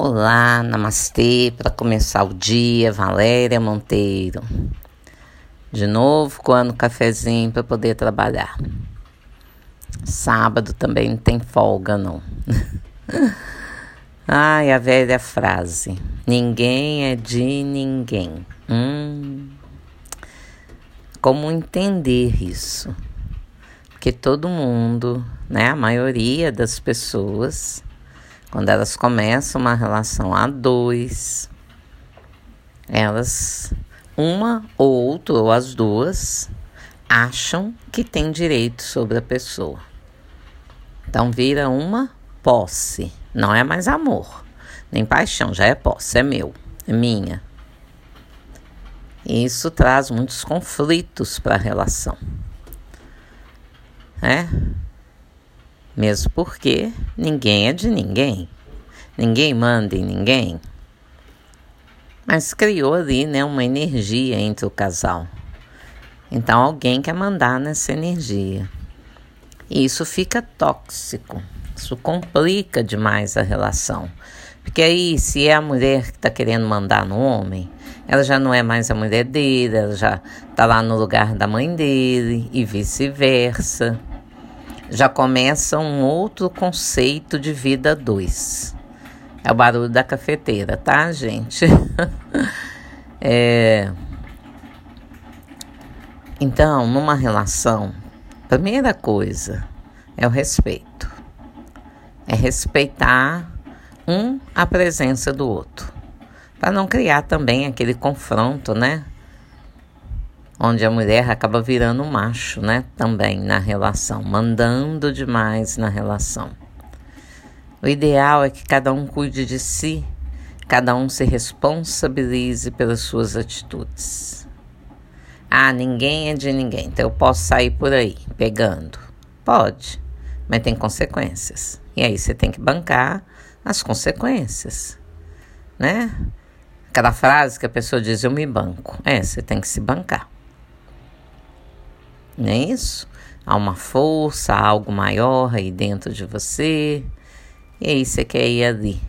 Olá, namastê, para começar o dia, Valéria Monteiro. De novo, coando cafezinho para poder trabalhar. Sábado também não tem folga, não. Ai, a velha frase: ninguém é de ninguém. Hum, como entender isso? Porque todo mundo, né, a maioria das pessoas, quando elas começam uma relação a dois, elas, uma ou outra, ou as duas, acham que tem direito sobre a pessoa. Então vira uma posse, não é mais amor, nem paixão, já é posse, é meu, é minha. E isso traz muitos conflitos para a relação. É? Mesmo porque ninguém é de ninguém. Ninguém manda em ninguém. Mas criou ali né, uma energia entre o casal. Então alguém quer mandar nessa energia. E isso fica tóxico. Isso complica demais a relação. Porque aí, se é a mulher que está querendo mandar no homem, ela já não é mais a mulher dele, ela já está lá no lugar da mãe dele e vice-versa já começa um outro conceito de vida dois. É o barulho da cafeteira, tá, gente? é... Então, numa relação, primeira coisa é o respeito. É respeitar um a presença do outro. Para não criar também aquele confronto, né? Onde a mulher acaba virando macho, né? Também na relação, mandando demais na relação. O ideal é que cada um cuide de si, cada um se responsabilize pelas suas atitudes. Ah, ninguém é de ninguém, então eu posso sair por aí pegando. Pode, mas tem consequências. E aí você tem que bancar as consequências, né? Aquela frase que a pessoa diz, eu me banco. É, você tem que se bancar. Não é isso? Há uma força, há algo maior aí dentro de você. E aí você quer ir ali.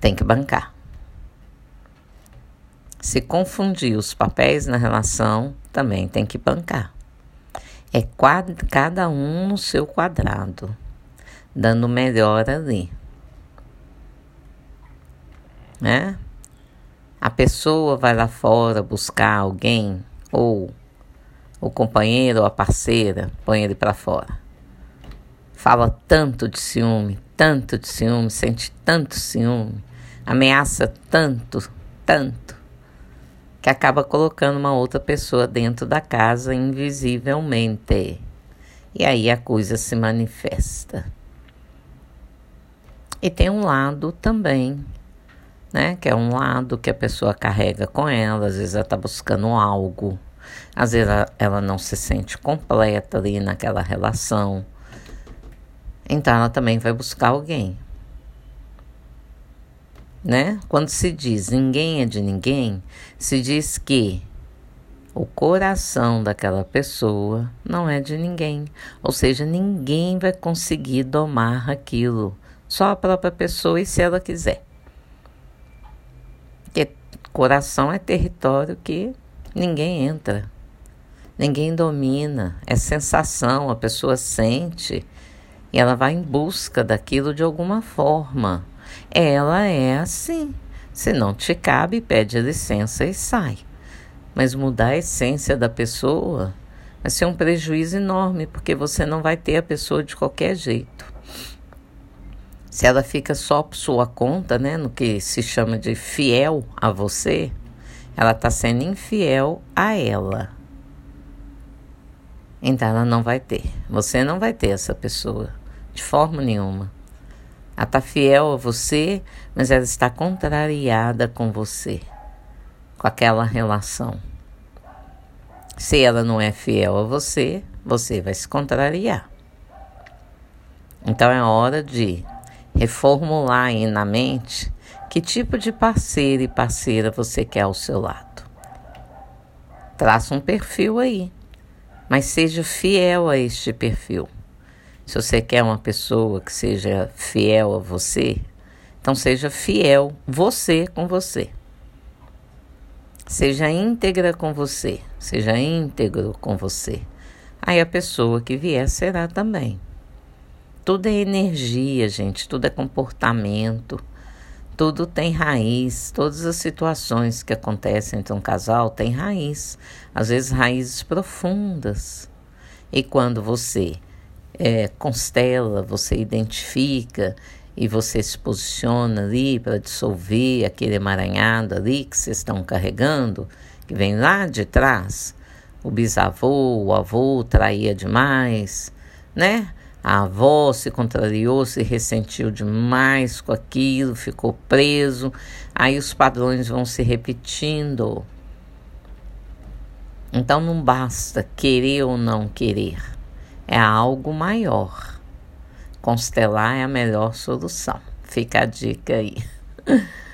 Tem que bancar. Se confundir os papéis na relação, também tem que bancar. É quad, cada um no seu quadrado, dando melhor ali. Né? A pessoa vai lá fora buscar alguém ou o companheiro ou a parceira põe ele para fora. Fala tanto de ciúme, tanto de ciúme, sente tanto ciúme, ameaça tanto, tanto, que acaba colocando uma outra pessoa dentro da casa invisivelmente. E aí a coisa se manifesta. E tem um lado também, né? Que é um lado que a pessoa carrega com ela, às vezes ela está buscando algo às vezes ela, ela não se sente completa ali naquela relação. Então ela também vai buscar alguém. Né? Quando se diz ninguém é de ninguém, se diz que o coração daquela pessoa não é de ninguém. Ou seja, ninguém vai conseguir domar aquilo. Só a própria pessoa e se ela quiser. Porque coração é território que ninguém entra, ninguém domina, é sensação, a pessoa sente e ela vai em busca daquilo de alguma forma. Ela é assim. Se não te cabe, pede licença e sai. Mas mudar a essência da pessoa vai ser um prejuízo enorme, porque você não vai ter a pessoa de qualquer jeito. Se ela fica só por sua conta, né, no que se chama de fiel a você, ela está sendo infiel a ela. Então ela não vai ter. Você não vai ter essa pessoa de forma nenhuma. Ela está fiel a você, mas ela está contrariada com você, com aquela relação. Se ela não é fiel a você, você vai se contrariar. Então é hora de reformular aí na mente que tipo de parceiro e parceira você quer ao seu lado? Traça um perfil aí, mas seja fiel a este perfil. Se você quer uma pessoa que seja fiel a você, Então seja fiel você com você. Seja íntegra com você, seja íntegro com você. Aí a pessoa que vier será também. Tudo é energia, gente, tudo é comportamento, tudo tem raiz. Todas as situações que acontecem entre um casal têm raiz, às vezes raízes profundas. E quando você é, constela, você identifica e você se posiciona ali para dissolver aquele emaranhado ali que vocês estão carregando, que vem lá de trás, o bisavô, o avô traía demais, né? A avó se contrariou, se ressentiu demais com aquilo, ficou preso. Aí os padrões vão se repetindo. Então não basta querer ou não querer, é algo maior. Constelar é a melhor solução. Fica a dica aí.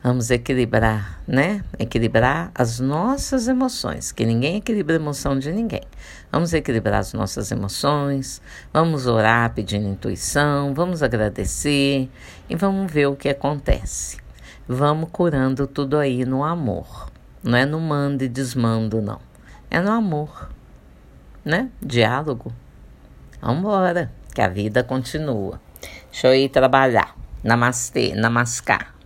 Vamos equilibrar, né? Equilibrar as nossas emoções, que ninguém equilibra a emoção de ninguém. Vamos equilibrar as nossas emoções, vamos orar pedindo intuição, vamos agradecer e vamos ver o que acontece. Vamos curando tudo aí no amor. Não é no mando e desmando, não. É no amor, né? Diálogo. Vambora, que a vida continua. Deixa eu ir trabalhar. Namastê, namaskar.